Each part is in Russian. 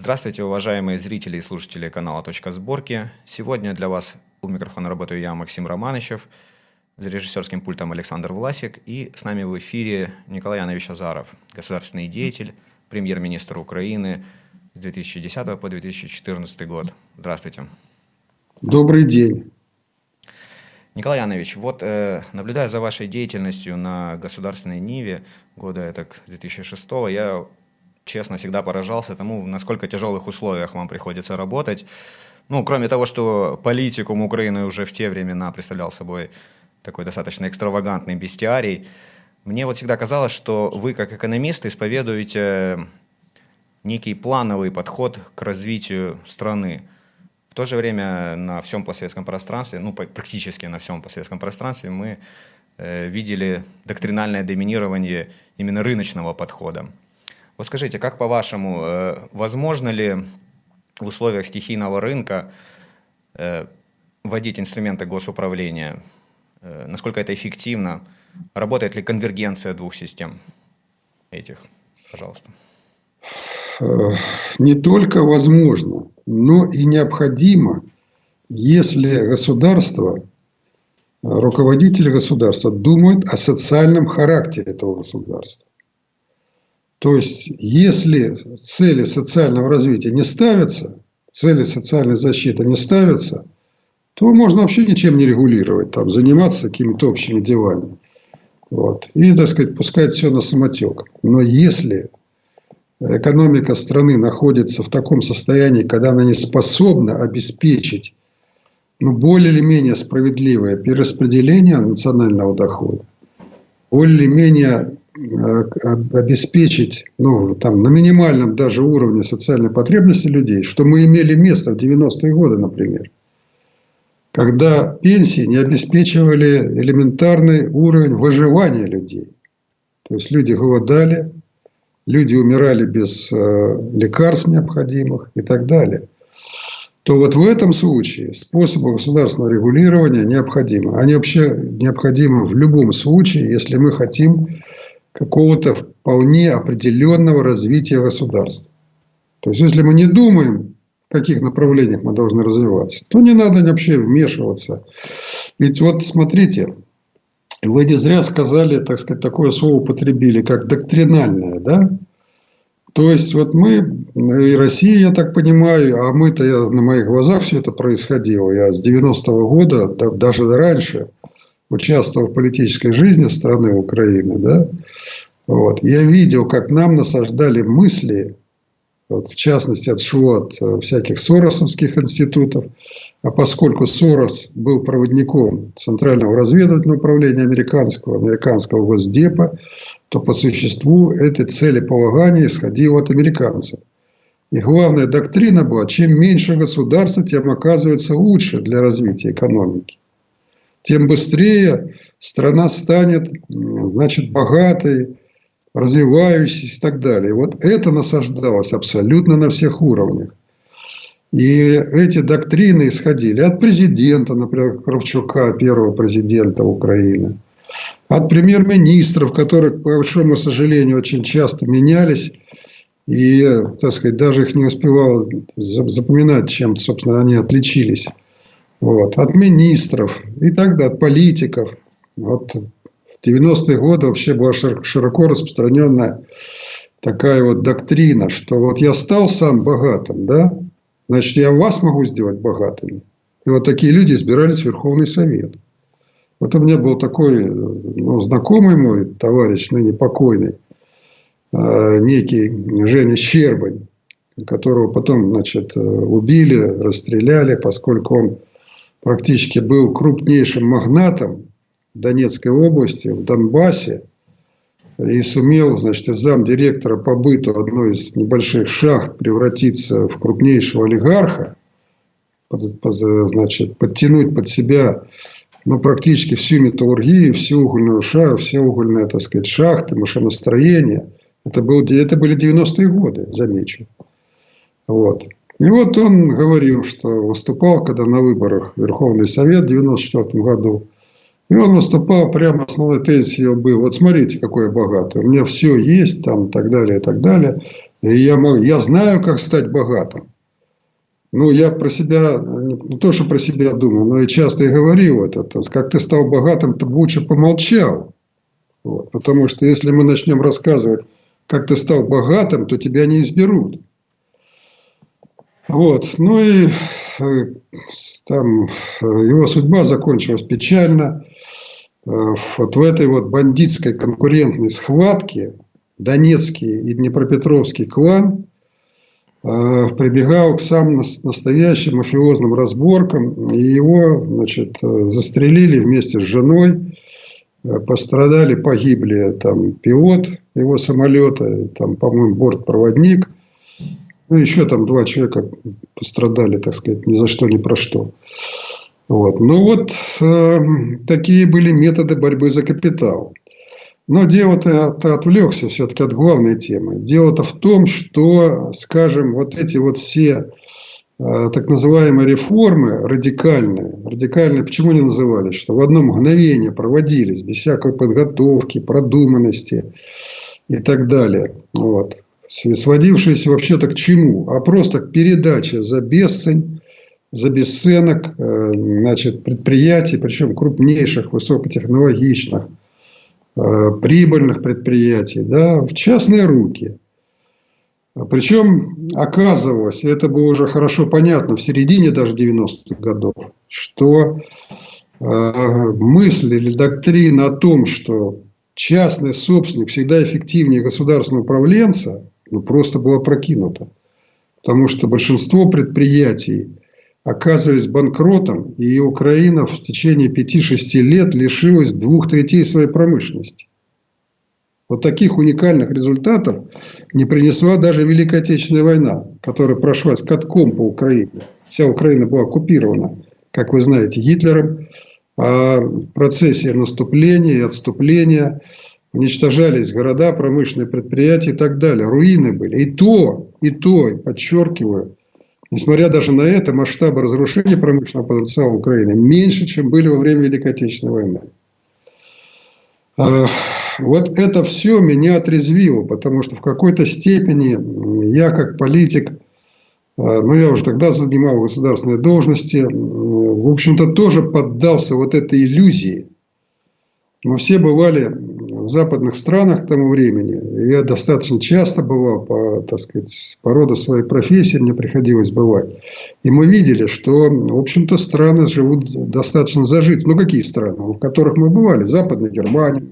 Здравствуйте, уважаемые зрители и слушатели канала «Точка сборки». Сегодня для вас у микрофона работаю я, Максим Романычев, за режиссерским пультом Александр Власик, и с нами в эфире Николай Янович Азаров, государственный деятель, премьер-министр Украины с 2010 по 2014 год. Здравствуйте. Добрый день. Николай Янович, вот э, наблюдая за вашей деятельностью на государственной Ниве года это 2006 я честно всегда поражался тому, в насколько тяжелых условиях вам приходится работать. Ну, кроме того, что политикум Украины уже в те времена представлял собой такой достаточно экстравагантный бестиарий, мне вот всегда казалось, что вы, как экономист, исповедуете некий плановый подход к развитию страны. В то же время на всем постсоветском пространстве, ну, практически на всем постсоветском пространстве мы э, видели доктринальное доминирование именно рыночного подхода. Вот скажите, как по-вашему, э, возможно ли в условиях стихийного рынка э, вводить инструменты госуправления? Э, насколько это эффективно? Работает ли конвергенция двух систем этих? Пожалуйста. Не только возможно, но и необходимо, если государство, руководители государства думают о социальном характере этого государства. То есть, если цели социального развития не ставятся, цели социальной защиты не ставятся, то можно вообще ничем не регулировать, там, заниматься какими-то общими делами. Вот. И, так сказать, пускать все на самотек. Но если экономика страны находится в таком состоянии, когда она не способна обеспечить ну, более или менее справедливое перераспределение национального дохода, более или менее обеспечить ну, там, на минимальном даже уровне социальной потребности людей, что мы имели место в 90-е годы, например, когда пенсии не обеспечивали элементарный уровень выживания людей. То есть люди голодали, люди умирали без э, лекарств необходимых и так далее, то вот в этом случае способы государственного регулирования необходимы. Они вообще необходимы в любом случае, если мы хотим какого-то вполне определенного развития государства. То есть, если мы не думаем, в каких направлениях мы должны развиваться, то не надо вообще вмешиваться. Ведь вот смотрите, вы не зря сказали, так сказать, такое слово употребили, как доктринальное, да? То есть, вот мы, и Россия, я так понимаю, а мы-то я, на моих глазах все это происходило. Я с 90-го года, да, даже раньше, участвовал в политической жизни страны Украины, да? Вот. Я видел, как нам насаждали мысли, вот, в частности, от э, всяких соросовских институтов. А поскольку Сорос был проводником Центрального разведывательного управления американского, американского Госдепа, то по существу этой цели полагания исходило от американцев. И главная доктрина была, чем меньше государства, тем оказывается лучше для развития экономики. Тем быстрее страна станет значит, богатой, развивающийся и так далее. Вот это насаждалось абсолютно на всех уровнях. И эти доктрины исходили от президента, например, Кравчука, первого президента Украины, от премьер-министров, которые, к большому сожалению, очень часто менялись, и, так сказать, даже их не успевал запоминать, чем, собственно, они отличились. Вот. От министров и так далее, от политиков. Вот 90-е годы вообще была широко распространенная такая вот доктрина, что вот я стал сам богатым, да, значит, я вас могу сделать богатыми. И вот такие люди избирались в Верховный Совет. Вот у меня был такой ну, знакомый мой товарищ, ныне покойный, э, некий Женя Щербань, которого потом значит, убили, расстреляли, поскольку он практически был крупнейшим магнатом Донецкой области, в Донбассе, и сумел, значит, из замдиректора по быту одной из небольших шахт превратиться в крупнейшего олигарха, значит, подтянуть под себя ну, практически всю металлургию, всю угольную шахту, все угольные, так сказать, шахты, машиностроение. Это, был, это были 90-е годы, замечу. Вот. И вот он говорил, что выступал, когда на выборах Верховный Совет в 94 году, и он выступал, прямо основной тезис его был, вот смотрите, какой я богатый, у меня все есть, там, и так далее, и так далее. И я, я знаю, как стать богатым. Ну, я про себя, не то, что про себя думаю, но и часто и говорил это. То есть, как ты стал богатым, ты лучше помолчал. Вот. Потому что если мы начнем рассказывать, как ты стал богатым, то тебя не изберут. Вот. Ну и э, там э, его судьба закончилась печально. Э, вот в этой вот бандитской конкурентной схватке Донецкий и Днепропетровский клан прибегал к самым настоящим мафиозным разборкам, и его значит, застрелили вместе с женой, пострадали, погибли там пилот его самолета, там, по-моему, бортпроводник – ну, еще там два человека пострадали, так сказать, ни за что, ни про что. Вот. Ну, вот э, такие были методы борьбы за капитал. Но дело-то отвлекся все-таки от главной темы. Дело-то в том, что, скажем, вот эти вот все э, так называемые реформы радикальные, радикальные почему не назывались, что в одно мгновение проводились, без всякой подготовки, продуманности и так далее. Вот сводившиеся вообще-то к чему? А просто к передаче за бесцень, за бесценок э, значит, предприятий, причем крупнейших, высокотехнологичных, э, прибыльных предприятий, да, в частные руки. Причем оказывалось, это было уже хорошо понятно в середине даже 90-х годов, что э, мысль или доктрина о том, что частный собственник всегда эффективнее государственного управленца, ну, просто была прокинута. Потому что большинство предприятий оказывались банкротом, и Украина в течение 5-6 лет лишилась двух третей своей промышленности. Вот таких уникальных результатов не принесла даже Великая Отечественная война, которая прошлась катком по Украине. Вся Украина была оккупирована, как вы знаете, Гитлером. А в процессе наступления и отступления уничтожались города, промышленные предприятия и так далее. Руины были. И то, и то, подчеркиваю, несмотря даже на это, масштабы разрушения промышленного потенциала Украины меньше, чем были во время Великой Отечественной войны. А, вот это все меня отрезвило, потому что в какой-то степени я как политик, а, ну я уже тогда занимал государственные должности, в общем-то тоже поддался вот этой иллюзии. Мы все бывали в западных странах к тому времени, я достаточно часто бывал по, так сказать, по роду своей профессии, мне приходилось бывать. И мы видели, что, в общем-то, страны живут достаточно зажиты. Ну, какие страны? В которых мы бывали. Западная Германия,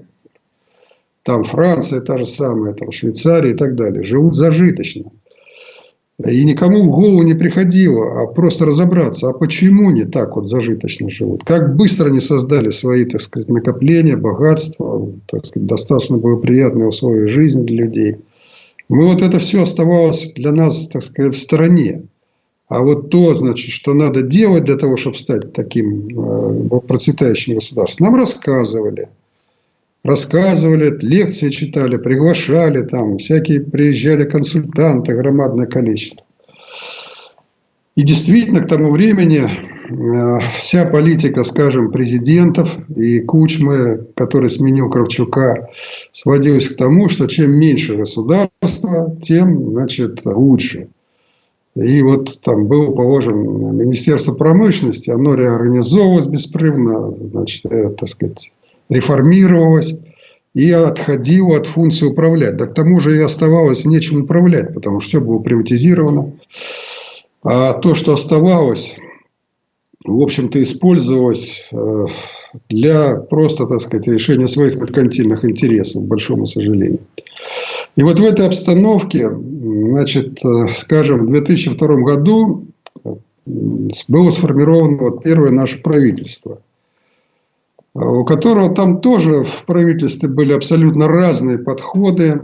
там Франция та же самая, там Швейцария и так далее. Живут зажиточно. И никому в голову не приходило, а просто разобраться, а почему не так вот зажиточно живут. Как быстро они создали свои, так сказать, накопления, богатства, так сказать, достаточно благоприятные условия жизни для людей. Мы вот это все оставалось для нас, так сказать, в стороне. А вот то, значит, что надо делать для того, чтобы стать таким э, процветающим государством, нам рассказывали – рассказывали, лекции читали, приглашали там, всякие приезжали консультанты, громадное количество. И действительно, к тому времени э, вся политика, скажем, президентов и Кучмы, который сменил Кравчука, сводилась к тому, что чем меньше государства, тем, значит, лучше. И вот там было положено Министерство промышленности, оно реорганизовывалось беспрерывно, значит, э, так сказать, реформировалась и отходила от функции управлять. Да к тому же и оставалось нечем управлять, потому что все было приватизировано. А то, что оставалось, в общем-то, использовалось э, для просто, так сказать, решения своих меркантильных интересов, к большому сожалению. И вот в этой обстановке, значит, э, скажем, в 2002 году было сформировано вот первое наше правительство – у которого там тоже в правительстве были абсолютно разные подходы,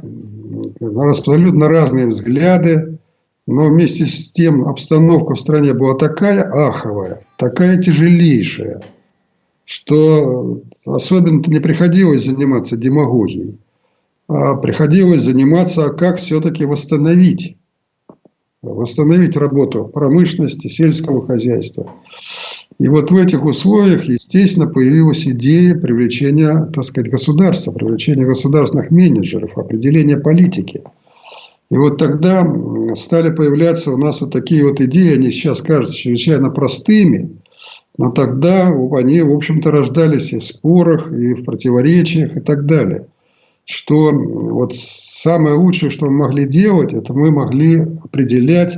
абсолютно разные взгляды, но вместе с тем обстановка в стране была такая аховая, такая тяжелейшая, что особенно-то не приходилось заниматься демагогией, а приходилось заниматься, как все-таки восстановить, восстановить работу промышленности, сельского хозяйства. И вот в этих условиях, естественно, появилась идея привлечения, так сказать, государства, привлечения государственных менеджеров, определения политики. И вот тогда стали появляться у нас вот такие вот идеи, они сейчас кажутся чрезвычайно простыми, но тогда они, в общем-то, рождались и в спорах, и в противоречиях, и так далее. Что вот самое лучшее, что мы могли делать, это мы могли определять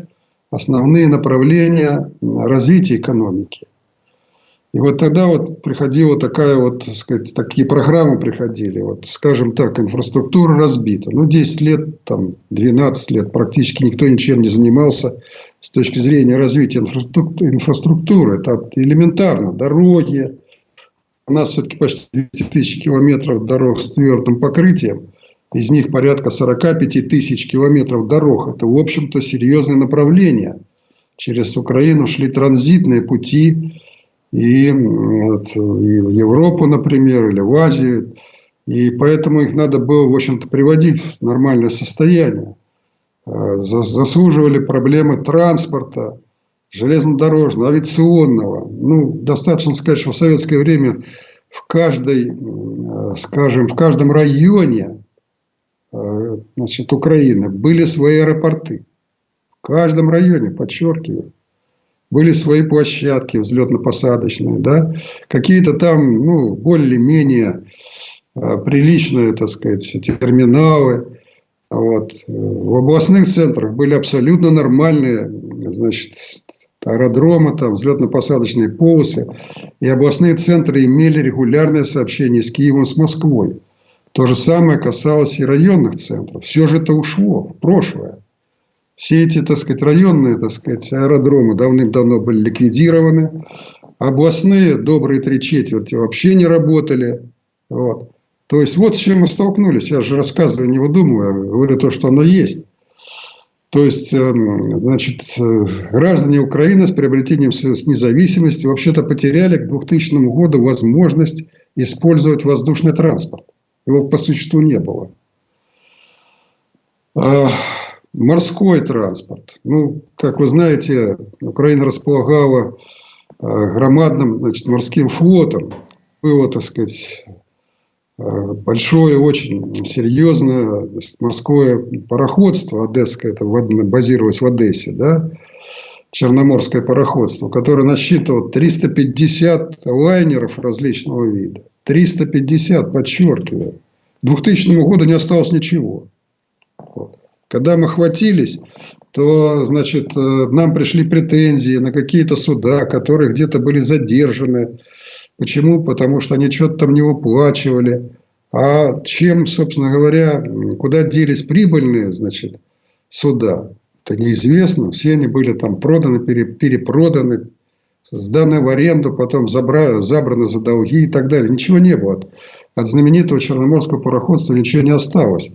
основные направления развития экономики. И вот тогда вот приходила такая вот, так сказать, такие программы приходили. Вот, скажем так, инфраструктура разбита. Ну, 10 лет, там, 12 лет практически никто ничем не занимался с точки зрения развития инфраструктуры. Это элементарно. Дороги. У нас все-таки почти 200 тысяч километров дорог с твердым покрытием. Из них порядка 45 тысяч километров дорог. Это, в общем-то, серьезное направление. Через Украину шли транзитные пути и, вот, и в Европу, например, или в Азию. И поэтому их надо было, в общем-то, приводить в нормальное состояние. А, заслуживали проблемы транспорта, железнодорожного, авиационного. Ну, достаточно сказать, что в советское время в каждой, скажем, в каждом районе а, значит, Украины были свои аэропорты. В каждом районе, подчеркиваю были свои площадки взлетно-посадочные, да, какие-то там, ну, более-менее э, приличные, так сказать, терминалы. Вот. В областных центрах были абсолютно нормальные, значит, аэродромы, там, взлетно-посадочные полосы. И областные центры имели регулярное сообщение с Киевом, с Москвой. То же самое касалось и районных центров. Все же это ушло в прошлое. Все эти, так сказать, районные, так сказать, аэродромы давным-давно были ликвидированы. Областные добрые три четверти вообще не работали. Вот. То есть, вот с чем мы столкнулись. Я же рассказываю, не выдумываю, а говорю то, что оно есть. То есть, эм, значит, э, граждане Украины с приобретением независимости вообще-то потеряли к 2000 году возможность использовать воздушный транспорт. Его по существу не было. Морской транспорт. Ну, как вы знаете, Украина располагала э, громадным значит, морским флотом. Было, так сказать, э, большое, очень серьезное морское пароходство одесское, это базировалось в Одессе, да, Черноморское пароходство, которое насчитывало 350 лайнеров различного вида. 350, подчеркиваю. К 2000 году не осталось ничего. Когда мы хватились, то, значит, э, нам пришли претензии на какие-то суда, которые где-то были задержаны. Почему? Потому что они что-то там не выплачивали. А чем, собственно говоря, куда делись прибыльные, значит, суда? Это неизвестно. Все они были там проданы, перепроданы, сданы в аренду, потом забраны, забраны за долги и так далее. Ничего не было. От знаменитого Черноморского пароходства ничего не осталось.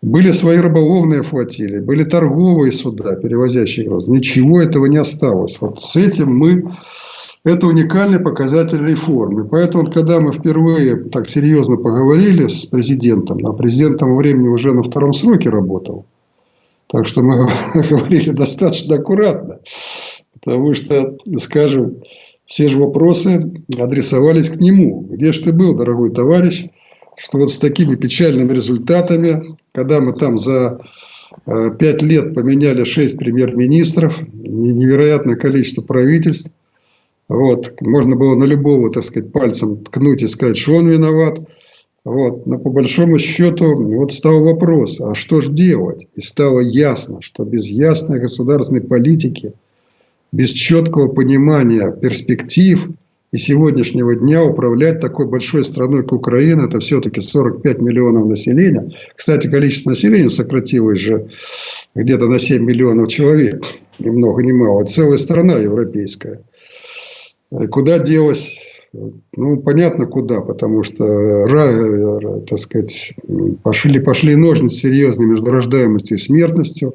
Были свои рыболовные флотилии, были торговые суда, перевозящие груз. Ничего этого не осталось. Вот с этим мы... Это уникальный показатель реформы. Поэтому, когда мы впервые так серьезно поговорили с президентом, а президент тому времени уже на втором сроке работал, так что мы говорили достаточно аккуратно, потому что, скажем, все же вопросы адресовались к нему. Где же ты был, дорогой товарищ? Что вот с такими печальными результатами, когда мы там за э, пять лет поменяли шесть премьер-министров, невероятное количество правительств, вот, можно было на любого, так сказать, пальцем ткнуть и сказать, что он виноват. Вот. Но по большому счету вот стал вопрос, а что же делать? И стало ясно, что без ясной государственной политики, без четкого понимания перспектив – и сегодняшнего дня управлять такой большой страной, как Украина, это все-таки 45 миллионов населения. Кстати, количество населения сократилось же где-то на 7 миллионов человек. Ни много ни мало. Целая страна европейская. Куда делась? Ну, понятно, куда, потому что, так сказать, пошли, пошли ножницы серьезные между рождаемостью и смертностью.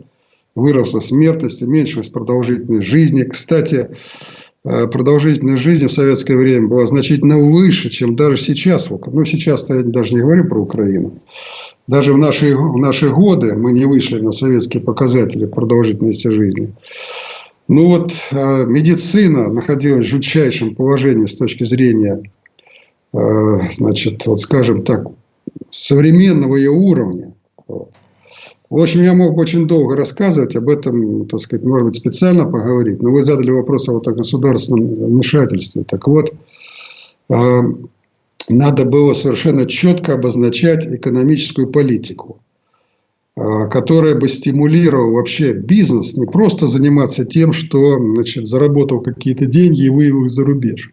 Выросла смертность, уменьшилась продолжительность жизни. Кстати, Э, продолжительность жизни в советское время была значительно выше, чем даже сейчас. Ну, сейчас-то я даже не говорю про Украину. Даже в наши, в наши годы мы не вышли на советские показатели продолжительности жизни. Ну вот э, медицина находилась в жутчайшем положении с точки зрения, э, значит, вот скажем так, современного ее уровня. Вот. В общем, я мог бы очень долго рассказывать об этом, так сказать, может быть, специально поговорить, но вы задали вопрос о вот о государственном вмешательстве. Так вот, а, надо было совершенно четко обозначать экономическую политику, а, которая бы стимулировала вообще бизнес не просто заниматься тем, что значит, заработал какие-то деньги и вывел их за рубеж.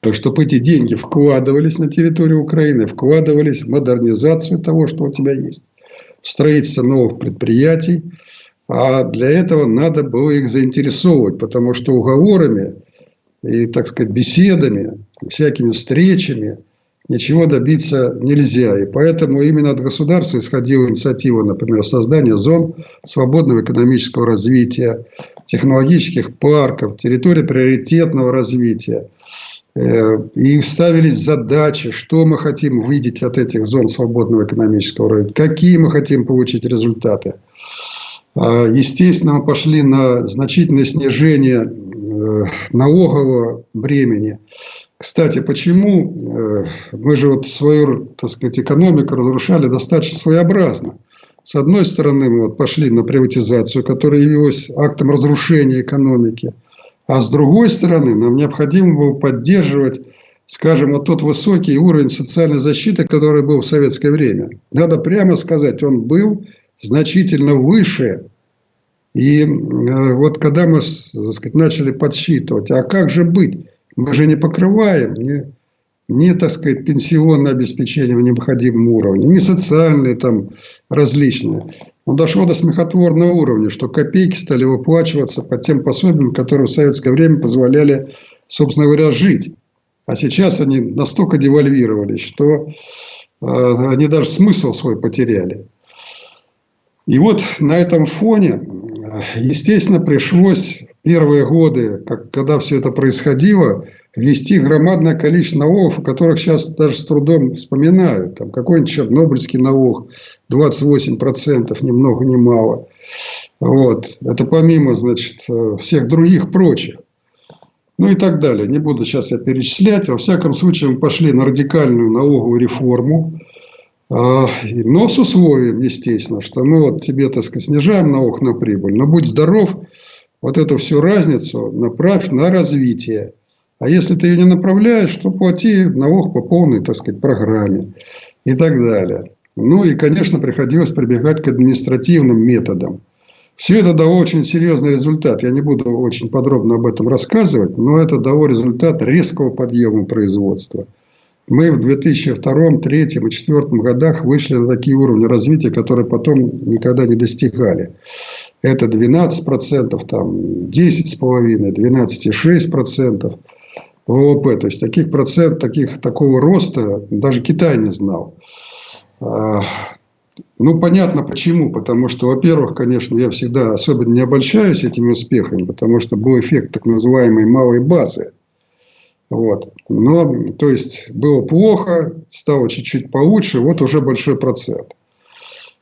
Так чтобы эти деньги вкладывались на территорию Украины, вкладывались в модернизацию того, что у тебя есть, строительство новых предприятий. А для этого надо было их заинтересовывать, потому что уговорами и, так сказать, беседами, всякими встречами ничего добиться нельзя. И поэтому именно от государства исходила инициатива, например, создания зон свободного экономического развития, технологических парков, территории приоритетного развития. Э, и ставились задачи, что мы хотим видеть от этих зон свободного экономического развития, какие мы хотим получить результаты. А, естественно, мы пошли на значительное снижение э, налогового бремени. Кстати, почему э, мы же вот свою, так сказать, экономику разрушали достаточно своеобразно. С одной стороны, мы вот пошли на приватизацию, которая явилась актом разрушения экономики. А с другой стороны, нам необходимо было поддерживать, скажем, вот тот высокий уровень социальной защиты, который был в советское время. Надо прямо сказать, он был значительно выше. И э, вот когда мы так сказать, начали подсчитывать, а как же быть? Мы же не покрываем ни, ни так сказать, пенсионное обеспечение в необходимом уровне, ни социальные там различные. Но дошло до смехотворного уровня, что копейки стали выплачиваться по тем пособиям, которые в советское время позволяли, собственно говоря, жить. А сейчас они настолько девальвировались, что э, они даже смысл свой потеряли. И вот на этом фоне, естественно, пришлось первые годы, как, когда все это происходило, ввести громадное количество налогов, о которых сейчас даже с трудом вспоминают. Там какой-нибудь чернобыльский налог 28%, ни много ни мало. Вот. Это помимо, значит, всех других прочих. Ну и так далее. Не буду сейчас я перечислять. Во всяком случае, мы пошли на радикальную налоговую реформу. А, но с условием, естественно, что мы вот тебе, так сказать, снижаем налог на прибыль, но будь здоров, вот эту всю разницу направь на развитие. А если ты ее не направляешь, то плати налог по полной, так сказать, программе и так далее. Ну и, конечно, приходилось прибегать к административным методам. Все это дало очень серьезный результат. Я не буду очень подробно об этом рассказывать, но это дало результат резкого подъема производства. Мы в 2002, 2003 и 2004 годах вышли на такие уровни развития, которые потом никогда не достигали. Это 12%, там 10,5%, 12,6%. ВВП. То есть таких процент, таких, такого роста даже Китай не знал. А, ну, понятно почему. Потому что, во-первых, конечно, я всегда особенно не обольщаюсь этими успехами, потому что был эффект так называемой малой базы. Вот. Но, то есть, было плохо, стало чуть-чуть получше, вот уже большой процент.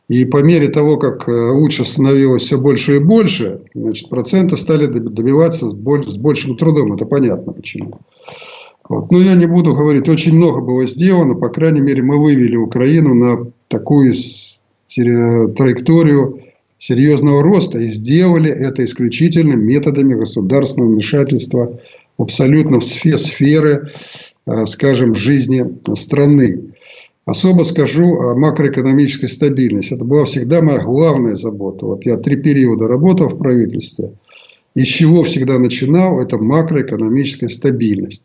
И по мере того, как э, лучше становилось все больше и больше, значит, проценты стали добиваться с, большим трудом. Это понятно почему. Вот. Но я не буду говорить, очень много было сделано. По крайней мере, мы вывели Украину на такую траекторию серьезного роста и сделали это исключительно методами государственного вмешательства абсолютно в сферы, э, скажем, жизни страны. Особо скажу о макроэкономической стабильности. Это была всегда моя главная забота. Вот я три периода работал в правительстве. Из чего всегда начинал, это макроэкономическая стабильность.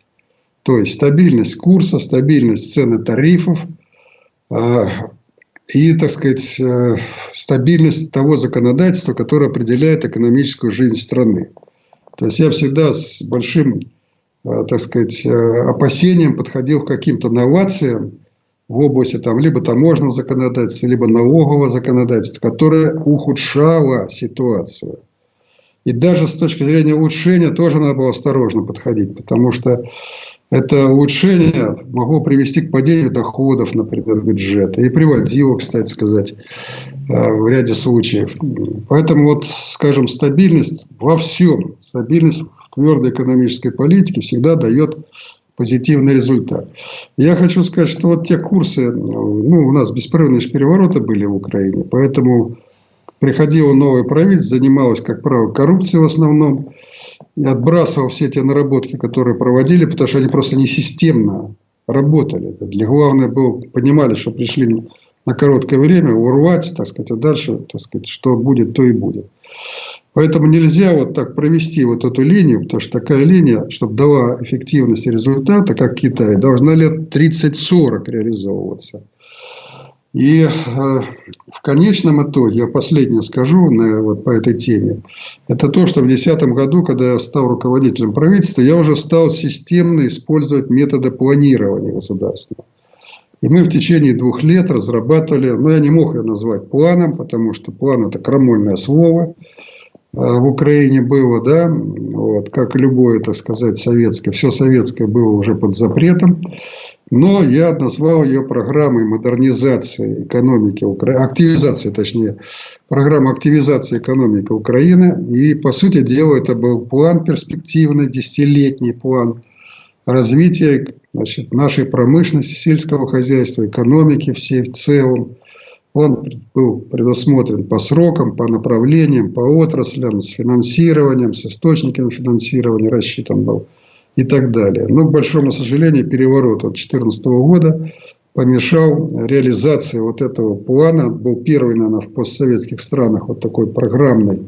То есть стабильность курса, стабильность цены тарифов а, и, так сказать, э, стабильность того законодательства, которое определяет экономическую жизнь страны. То есть я всегда с большим, э, так сказать, э, опасением подходил к каким-то новациям, в области там, либо таможенного законодательства, либо налогового законодательства, которое ухудшало ситуацию. И даже с точки зрения улучшения тоже надо было осторожно подходить, потому что это улучшение могло привести к падению доходов, например, бюджета. И приводило, кстати сказать, э, в ряде случаев. Поэтому, вот, скажем, стабильность во всем, стабильность в твердой экономической политике всегда дает позитивный результат. Я хочу сказать, что вот те курсы, ну, у нас беспрерывные перевороты были в Украине, поэтому приходило новое правительство, занималось, как правило, коррупцией в основном, и отбрасывал все те наработки, которые проводили, потому что они просто не системно работали. Для главное было, понимали, что пришли на короткое время урвать, так сказать, а дальше, так сказать, что будет, то и будет. Поэтому нельзя вот так провести вот эту линию, потому что такая линия, чтобы дала эффективность и результата, как Китай, должна лет 30-40 реализовываться. И э, в конечном итоге, я последнее скажу на, вот по этой теме, это то, что в 2010 году, когда я стал руководителем правительства, я уже стал системно использовать методы планирования государственного. И мы в течение двух лет разрабатывали, но ну, я не мог ее назвать планом, потому что план это крамольное слово э, в Украине было, да, вот, как любое, так сказать, советское, все советское было уже под запретом. Но я назвал ее программой модернизации экономики Украины, активизации, точнее, программа активизации экономики Украины. И, по сути дела, это был план перспективный, десятилетний план развития значит, нашей промышленности, сельского хозяйства, экономики всей в целом. Он был предусмотрен по срокам, по направлениям, по отраслям, с финансированием, с источниками финансирования рассчитан был и так далее. Но, к большому сожалению, переворот от 2014 года помешал реализации вот этого плана. Был первый, наверное, в постсоветских странах вот такой программный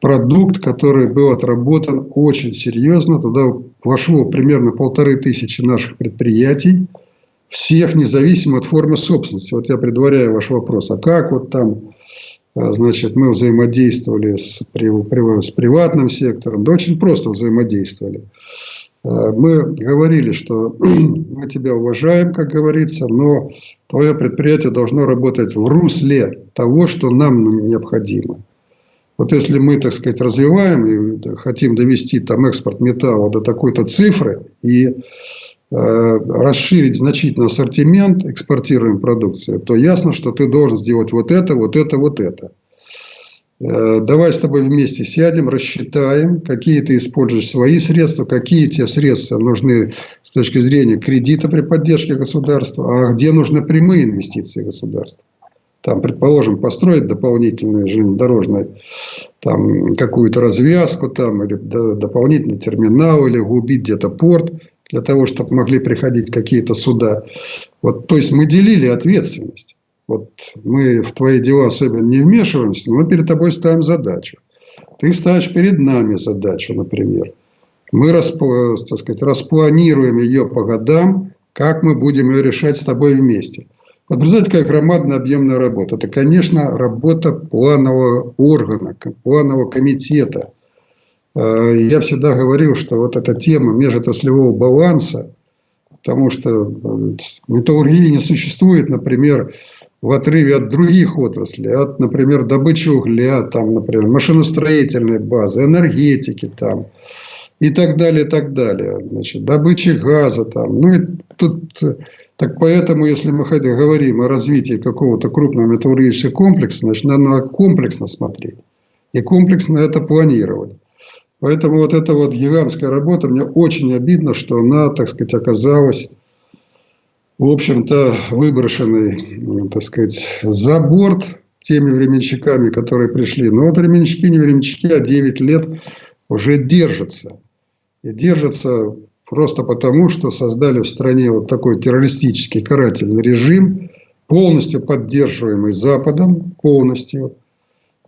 продукт, который был отработан очень серьезно. Туда вошло примерно полторы тысячи наших предприятий, всех независимо от формы собственности. Вот я предваряю ваш вопрос, а как вот там значит, мы взаимодействовали с, с приватным сектором, да очень просто взаимодействовали. А, мы говорили, что мы тебя уважаем, как говорится, но твое предприятие должно работать в русле того, что нам необходимо. Вот если мы, так сказать, развиваем и хотим довести там экспорт металла до такой-то цифры и расширить значительно ассортимент экспортируемой продукции, то ясно, что ты должен сделать вот это, вот это, вот это. Э, давай с тобой вместе сядем, рассчитаем, какие ты используешь свои средства, какие тебе средства нужны с точки зрения кредита при поддержке государства, а где нужны прямые инвестиции государства. Там, предположим, построить дополнительную железнодорожную там какую-то развязку там, или дополнительный терминал, или углубить где-то порт – для того, чтобы могли приходить какие-то суда. Вот, то есть мы делили ответственность. Вот мы в твои дела особенно не вмешиваемся, но мы перед тобой ставим задачу. Ты ставишь перед нами задачу, например. Мы так сказать, распланируем ее по годам, как мы будем ее решать с тобой вместе. Вот представляете, какая громадная объемная работа. Это, конечно, работа планового органа, планового комитета – я всегда говорил, что вот эта тема межотраслевого баланса, потому что э, металлургии не существует, например, в отрыве от других отраслей, от, например, добычи угля, там, например, машиностроительной базы, энергетики там, и так далее, и так далее. Значит, добычи газа там. Ну, и тут, так поэтому, если мы хотя говорим о развитии какого-то крупного металлургического комплекса, значит, надо комплексно смотреть. И комплексно это планировать. Поэтому вот эта вот гигантская работа, мне очень обидно, что она, так сказать, оказалась, в общем-то, выброшенной, так сказать, за борт теми временщиками, которые пришли. Но вот временщики, не временщики, а 9 лет уже держатся. И держатся просто потому, что создали в стране вот такой террористический карательный режим, полностью поддерживаемый Западом, полностью –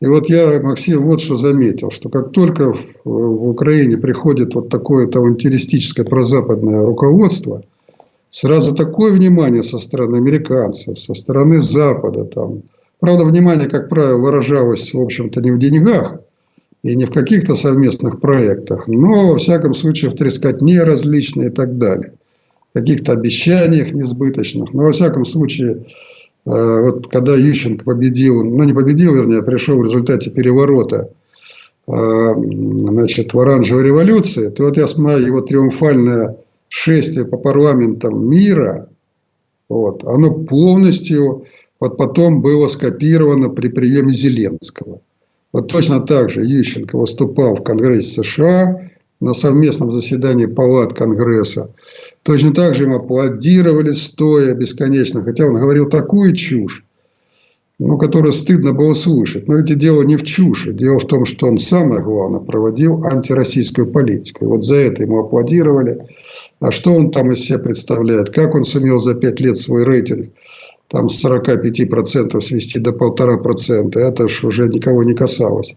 и вот я, Максим, вот что заметил, что как только в Украине приходит вот такое авантюристическое прозападное руководство, сразу такое внимание со стороны американцев, со стороны Запада. Там. Правда, внимание, как правило, выражалось, в общем-то, не в деньгах и не в каких-то совместных проектах, но, во всяком случае, в трескотне различной и так далее. В каких-то обещаниях несбыточных. Но, во всяком случае, вот когда Ющенко победил, ну не победил, вернее, а пришел в результате переворота э, значит, в оранжевой революции, то вот я смотрю его триумфальное шествие по парламентам мира, вот, оно полностью вот потом было скопировано при приеме Зеленского. Вот точно так же Ющенко выступал в Конгрессе США на совместном заседании палат Конгресса. Точно так же ему аплодировали стоя бесконечно, хотя он говорил такую чушь. ну, которое стыдно было слушать. Но ведь дело не в чуши. Дело в том, что он самое главное проводил антироссийскую политику. И вот за это ему аплодировали. А что он там из себя представляет? Как он сумел за пять лет свой рейтинг там с 45% свести до полтора процента? Это ж уже никого не касалось.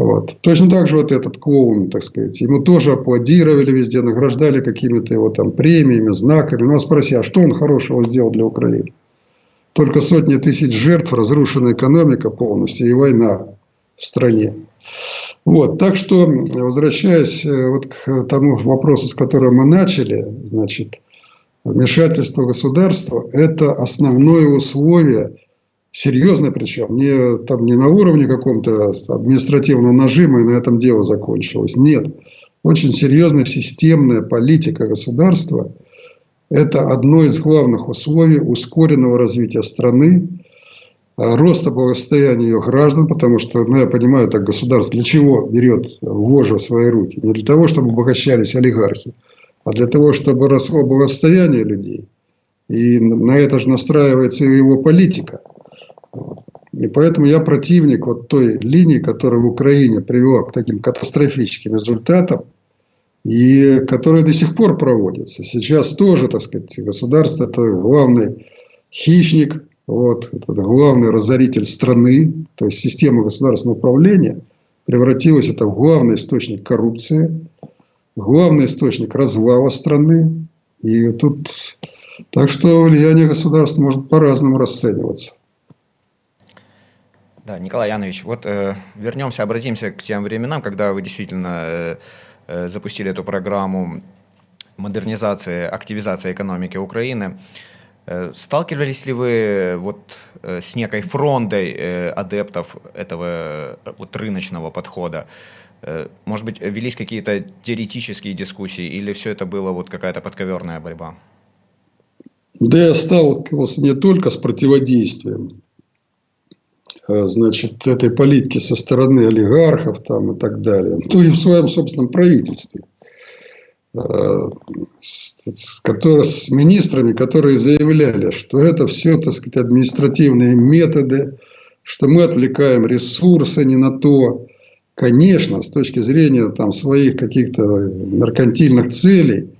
Вот. Точно так же вот этот клоун, так сказать, ему тоже аплодировали везде, награждали какими-то его там премиями, знаками. Нас спроси, а что он хорошего сделал для Украины? Только сотни тысяч жертв, разрушенная экономика полностью и война в стране. Вот, так что, возвращаясь э, вот к тому вопросу, с которого мы начали, значит, вмешательство государства – это основное условие серьезно причем, не, там, не на уровне каком-то административного нажима и на этом дело закончилось. Нет. Очень серьезная системная политика государства – это одно из главных условий ускоренного развития страны, а, роста благосостояния ее граждан, потому что, ну, я понимаю, так государство для чего берет вожжи в свои руки? Не для того, чтобы обогащались олигархи, а для того, чтобы росло благосостояние людей. И на это же настраивается его политика – и поэтому я противник вот той линии, которая в Украине привела к таким катастрофическим результатам, и которая до сих пор проводится. Сейчас тоже, так сказать, государство – это главный хищник, вот, это главный разоритель страны, то есть система государственного управления превратилась это в главный источник коррупции, главный источник развала страны. И тут, так что влияние государства может по-разному расцениваться. Да, Николай Янович, вот э, вернемся, обратимся к тем временам, когда вы действительно э, э, запустили эту программу модернизации, активизации экономики Украины. Э, сталкивались ли вы вот э, с некой фрондой э, адептов этого э, вот рыночного подхода? Э, может быть, велись какие-то теоретические дискуссии или все это было вот какая-то подковерная борьба? Да я сталкивался не только с противодействием, Э, значит, этой политики со стороны олигархов там, и так далее, то и в своем собственном правительстве. Э, с, который, с министрами, которые заявляли, что это все, так сказать, административные методы, что мы отвлекаем ресурсы не на то. Конечно, с точки зрения там, своих каких-то меркантильных целей –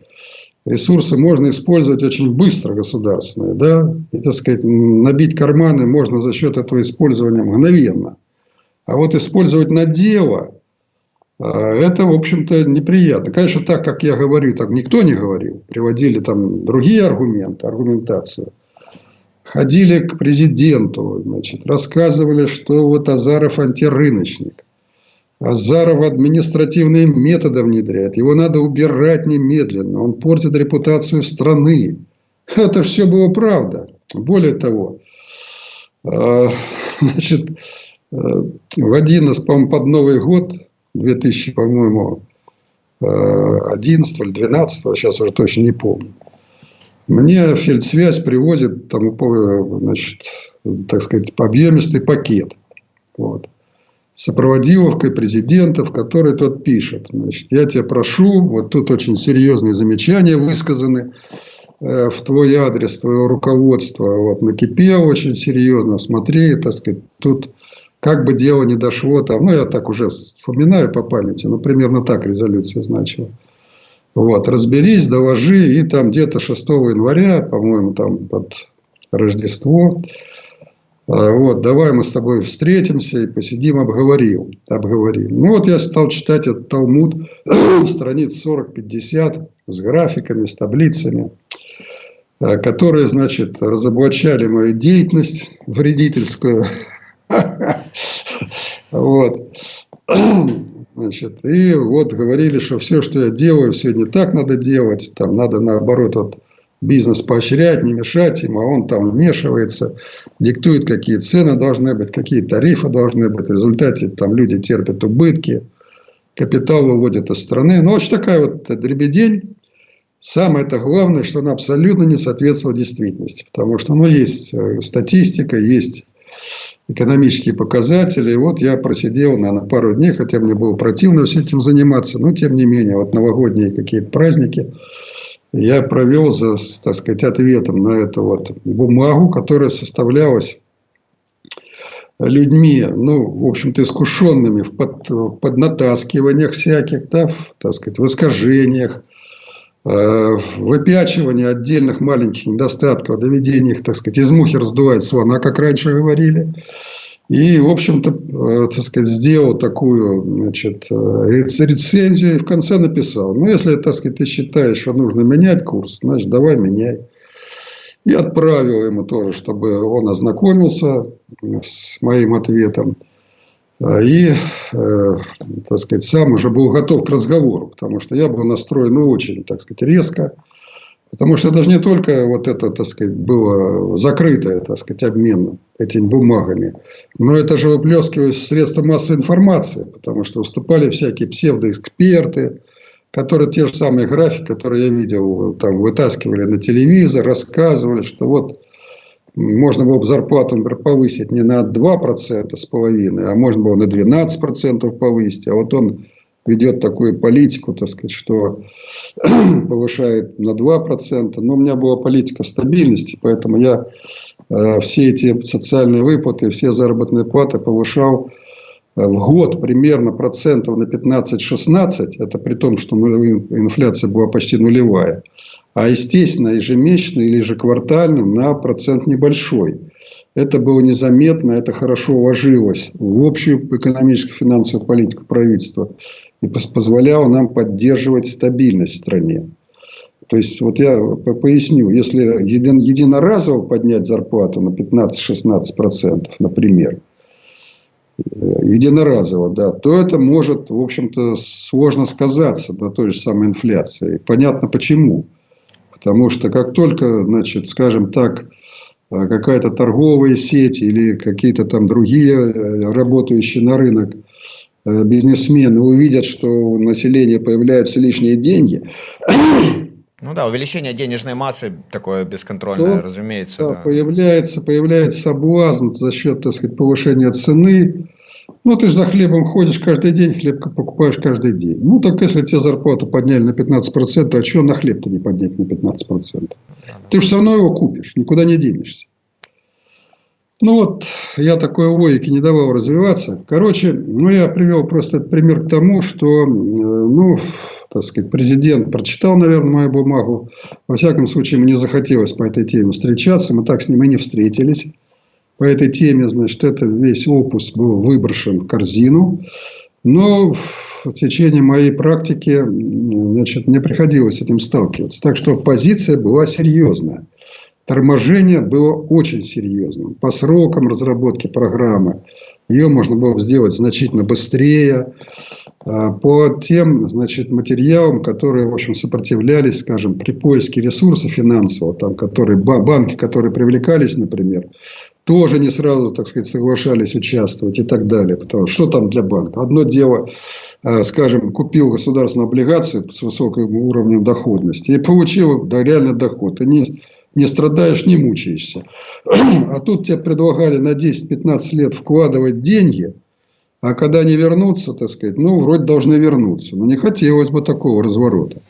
ресурсы можно использовать очень быстро государственные, да, и, так сказать, набить карманы можно за счет этого использования мгновенно. А вот использовать на дело, а, это, в общем-то, неприятно. Конечно, так, как я говорю, так никто не говорил. Приводили там другие аргументы, аргументацию. Ходили к президенту, значит, рассказывали, что вот Азаров антирыночник. Азаров административные методы внедряет. Его надо убирать немедленно. Он портит репутацию страны. Это все было правда. Более того, а, значит, э, в один из, по под Новый год, 2000, по-моему, 11 или 12, сейчас уже точно не помню, мне фельдсвязь привозит там, значит, так сказать, объемистый пакет. Вот сопроводиловкой президента, в которой тот пишет. Значит, я тебя прошу, вот тут очень серьезные замечания высказаны э, в твой адрес, твоего руководства. Вот накипел очень серьезно, смотри, так сказать, тут как бы дело не дошло, там, ну, я так уже вспоминаю по памяти, ну, примерно так резолюция значила. Вот, разберись, доложи, и там где-то 6 января, по-моему, там под Рождество, вот, давай мы с тобой встретимся и посидим, обговорим. обговорим. Ну, вот я стал читать этот Талмуд, страниц 40-50, с графиками, с таблицами, а, которые, значит, разоблачали мою деятельность вредительскую. Вот. Значит, и вот говорили, что все, что я делаю, все не так надо делать. Там надо наоборот вот бизнес поощрять, не мешать ему, а он там вмешивается, диктует, какие цены должны быть, какие тарифы должны быть. В результате там люди терпят убытки, капитал выводят из страны. Ну, очень такая вот дребедень. Самое это главное, что она абсолютно не соответствовала действительности. Потому что ну, есть э, статистика, есть экономические показатели. И вот я просидел, наверное, пару дней, хотя мне было противно все этим заниматься. Но, тем не менее, вот новогодние какие-то праздники – я провел за, так сказать, ответом на эту вот бумагу, которая составлялась людьми, ну, в общем-то, искушенными в, под, в поднатаскиваниях всяких, да, в, так сказать, в искажениях, э, выпячивании отдельных маленьких недостатков, доведении их, так сказать, из мухи раздувает слона, как раньше говорили. И, в общем-то, э, так сказать, сделал такую значит, э, рецензию и в конце написал, ну, если, так сказать, ты считаешь, что нужно менять курс, значит, давай меняй. И отправил ему тоже, чтобы он ознакомился с моим ответом. И, э, так сказать, сам уже был готов к разговору, потому что я был настроен очень, так сказать, резко. Потому что это же не только вот это, так сказать, было закрытое, так сказать, обмен этими бумагами, но это же выплескивалось средства массовой информации, потому что выступали всякие псевдоэксперты, которые те же самые графики, которые я видел, там вытаскивали на телевизор, рассказывали, что вот можно было бы зарплату, например, повысить не на 2% с половиной, а можно было на 12% повысить. А вот он ведет такую политику, так сказать, что повышает на 2%. Но у меня была политика стабильности, поэтому я э, все эти социальные выплаты, все заработные платы повышал Э, в год примерно процентов на 15-16, это при том, что инфляция была почти нулевая, а естественно ежемесячно или ежеквартально на процент небольшой. Это было незаметно, это хорошо ложилось в общую экономическую финансовую политику правительства и позволяло нам поддерживать стабильность в стране. То есть, вот я поясню, если единоразово поднять зарплату на 15-16%, например – единоразово, да, то это может, в общем-то, сложно сказаться на той же самой инфляции. Понятно почему. Потому что как только, значит, скажем так, какая-то торговая сеть или какие-то там другие э, работающие на рынок э, бизнесмены увидят, что у населения появляются лишние деньги, ну да, увеличение денежной массы такое бесконтрольное, то, разумеется. Да, да. Появляется, появляется соблазн за счет, так сказать, повышения цены. Ну, ты за хлебом ходишь каждый день, хлеб покупаешь каждый день. Ну, так если тебе зарплату подняли на 15%, а что на хлеб-то не поднять на 15%? Ты же все равно его купишь, никуда не денешься. Ну вот, я такой логики не давал развиваться. Короче, ну я привел просто пример к тому, что, э, ну, так сказать, президент прочитал, наверное, мою бумагу. Во всяком случае, мне захотелось по этой теме встречаться. Мы так с ним и не встретились. По этой теме, значит, это весь опус был выброшен в корзину. Но в течение моей практики, значит, мне приходилось с этим сталкиваться. Так что позиция была серьезная торможение было очень серьезным. По срокам разработки программы ее можно было сделать значительно быстрее. А, по тем значит, материалам, которые в общем, сопротивлялись, скажем, при поиске ресурсов финансового, там, которые, банки, которые привлекались, например, тоже не сразу, так сказать, соглашались участвовать и так далее. Потому что что там для банка? Одно дело, а, скажем, купил государственную облигацию с высоким уровнем доходности и получил да, реальный доход. И не не страдаешь, не мучаешься. А тут тебе предлагали на 10-15 лет вкладывать деньги, а когда они вернутся, так сказать, ну, вроде должны вернуться. Но не хотелось бы такого разворота.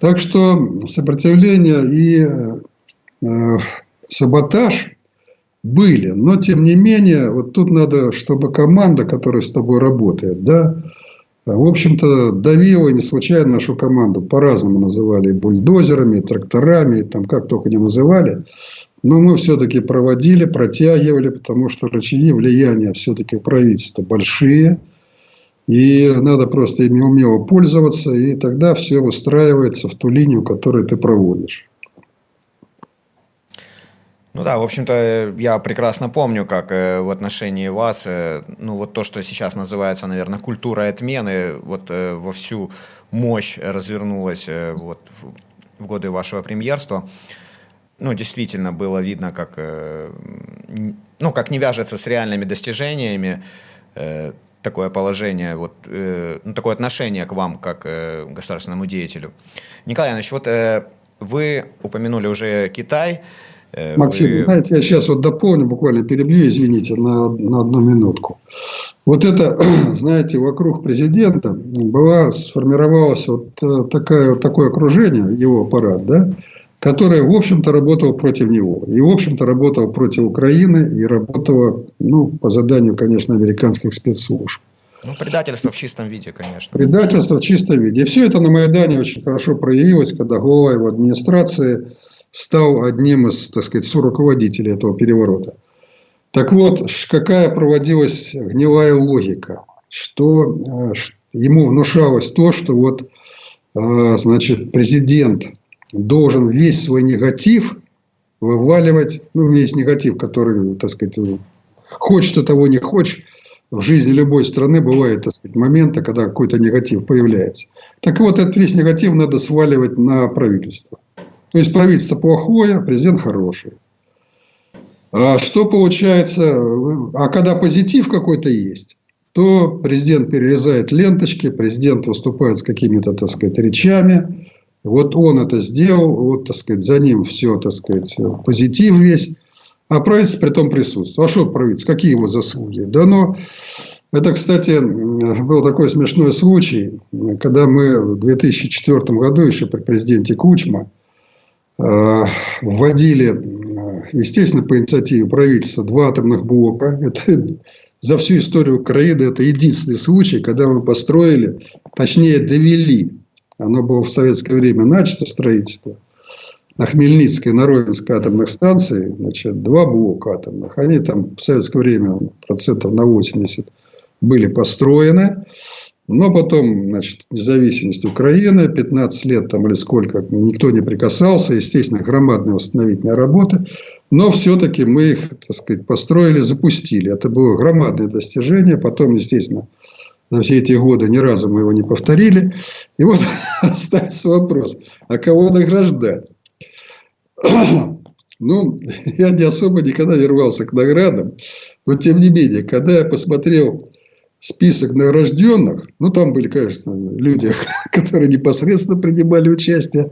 Так что сопротивление и э, саботаж были. Но, тем не менее, вот тут надо, чтобы команда, которая с тобой работает, да, в общем-то, давила не случайно нашу команду. По-разному называли бульдозерами, тракторами, там как только не называли. Но мы все-таки проводили, протягивали, потому что рычаги влияния все-таки у правительства большие. И надо просто ими умело пользоваться, и тогда все выстраивается в ту линию, которую ты проводишь. Ну да, в общем-то, я прекрасно помню, как э, в отношении вас, э, ну вот то, что сейчас называется, наверное, культура отмены, вот э, во всю мощь развернулась вот в годы вашего премьерства. Ну, действительно, было видно, как, ну, как не вяжется с реальными достижениями такое положение, вот, ну, такое отношение к вам, как государственному деятелю. Николай Иванович, вот вы упомянули уже Китай, Э, Максим, вы... знаете, я сейчас вот дополню, буквально перебью, извините, на, на одну минутку. Вот это, знаете, вокруг президента была, сформировалось вот, э, такая, вот такое окружение, его аппарат, да, которая, в общем-то, работала против него. И, в общем-то, работала против Украины и работала, ну, по заданию, конечно, американских спецслужб. Ну, предательство в чистом виде, конечно. Предательство в чистом виде. И все это на Майдане очень хорошо проявилось, когда глава его администрации стал одним из, так сказать, руководителей этого переворота. Так вот, какая проводилась гнилая логика, что э, ему внушалось то, что вот, э, значит, президент должен весь свой негатив вываливать, ну, весь негатив, который, так сказать, хочешь ты того, не хочешь, в жизни любой страны бывает, так сказать, моменты, когда какой-то негатив появляется. Так вот, этот весь негатив надо сваливать на правительство. То есть, правительство плохое, президент хороший. А что получается? А когда позитив какой-то есть, то президент перерезает ленточки, президент выступает с какими-то, так сказать, речами. Вот он это сделал, вот, так сказать, за ним все, так сказать, позитив весь. А правительство при том присутствует. А что правительство? Какие его заслуги? Да ну, это, кстати, был такой смешной случай, когда мы в 2004 году, еще при президенте Кучма, вводили, э, естественно, по инициативе правительства, два атомных блока. Это за всю историю Украины это единственный случай, когда мы построили, точнее довели, оно было в советское время начато строительство – на Хмельницкой, на Ровенской атомных станции, значит, два блока атомных. Они там в советское время процентов на 80 были построены. Но потом, значит, независимость Украины, 15 лет там или сколько, никто не прикасался. Естественно, громадные восстановительные работы. Но все-таки мы их, так сказать, построили, запустили. Это было громадное достижение. Потом, естественно, за все эти годы ни разу мы его не повторили. И вот остается вопрос, а кого награждать? Ну, я не особо никогда не рвался к наградам. Но, тем не менее, когда я посмотрел список награжденных, ну, там были, конечно, люди, которые непосредственно принимали участие,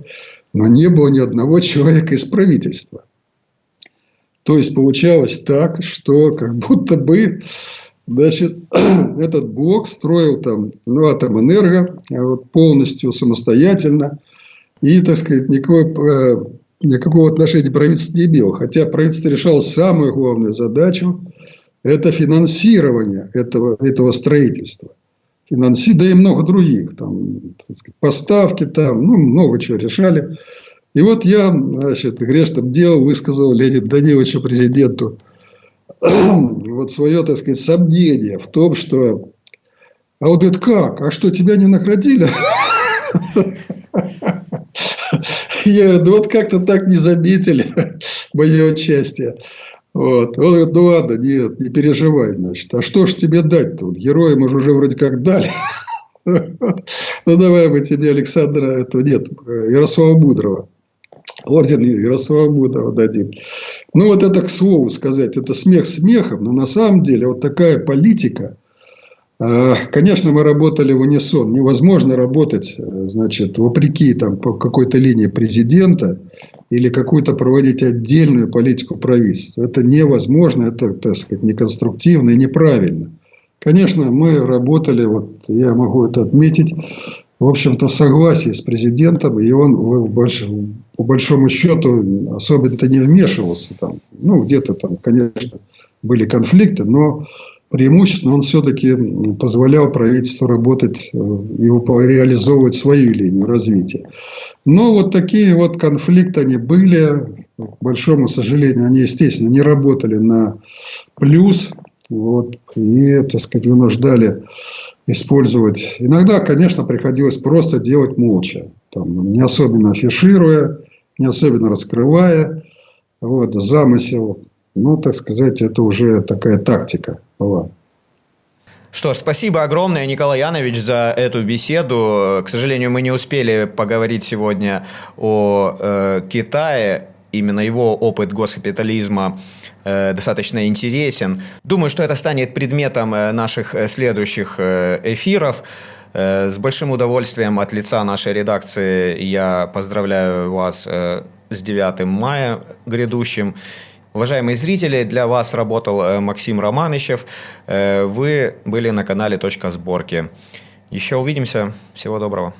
но не было ни одного человека из правительства. То есть, получалось так, что как будто бы значит, этот блок строил там ну, Атомэнерго вот, полностью самостоятельно. И, так сказать, никакой э, никакого отношения правительство не имело. Хотя правительство решало самую главную задачу – это финансирование этого, этого строительства. Финанси, да и много других. Там, сказать, поставки там, ну, много чего решали. И вот я, значит, грешным делом высказал Леониду Даниловичу, президенту, вот свое, так сказать, сомнение в том, что а вот это как? А что, тебя не наградили? Я говорю, ну вот как-то так не заметили мое участие. Вот. Он говорит, ну ладно, нет, не переживай, значит. А что ж тебе дать-то? Вот героя мы же уже вроде как дали. Ну, давай мы тебе Александра, этого нет, Ярослава Мудрого. Орден Ярослава Мудрого дадим. Ну, вот это к слову сказать, это смех смехом, но на самом деле вот такая политика, конечно, мы работали в унисон. Невозможно работать, э, значит, вопреки там, по какой-то линии президента или какую-то проводить отдельную политику правительства. Это невозможно, это, так сказать, неконструктивно и неправильно. Конечно, мы работали, вот я могу это отметить, в общем-то, в согласии с президентом, и он в большом, по большому счету особенно-то не вмешивался. Там. Ну, где-то там, конечно, были конфликты, но преимущественно он все-таки позволял правительству работать э, и реализовывать свою линию развития. Но вот такие вот конфликты они были. К большому сожалению, они, естественно, не работали на плюс. Вот, и, так сказать, вынуждали использовать. Иногда, конечно, приходилось просто делать молча. Там, не особенно афишируя, не особенно раскрывая. Вот, замысел ну, так сказать, это уже такая тактика была. Что ж, спасибо огромное, Николай Янович, за эту беседу. К сожалению, мы не успели поговорить сегодня о э, Китае. Именно его опыт госпитализма э, достаточно интересен. Думаю, что это станет предметом э, наших э, следующих э, эфиров. С большим удовольствием от лица нашей редакции я поздравляю вас с 9 мая грядущим. Уважаемые зрители, для вас работал э, Максим Романычев. Э, вы были на канале «Точка сборки». Еще увидимся. Всего доброго.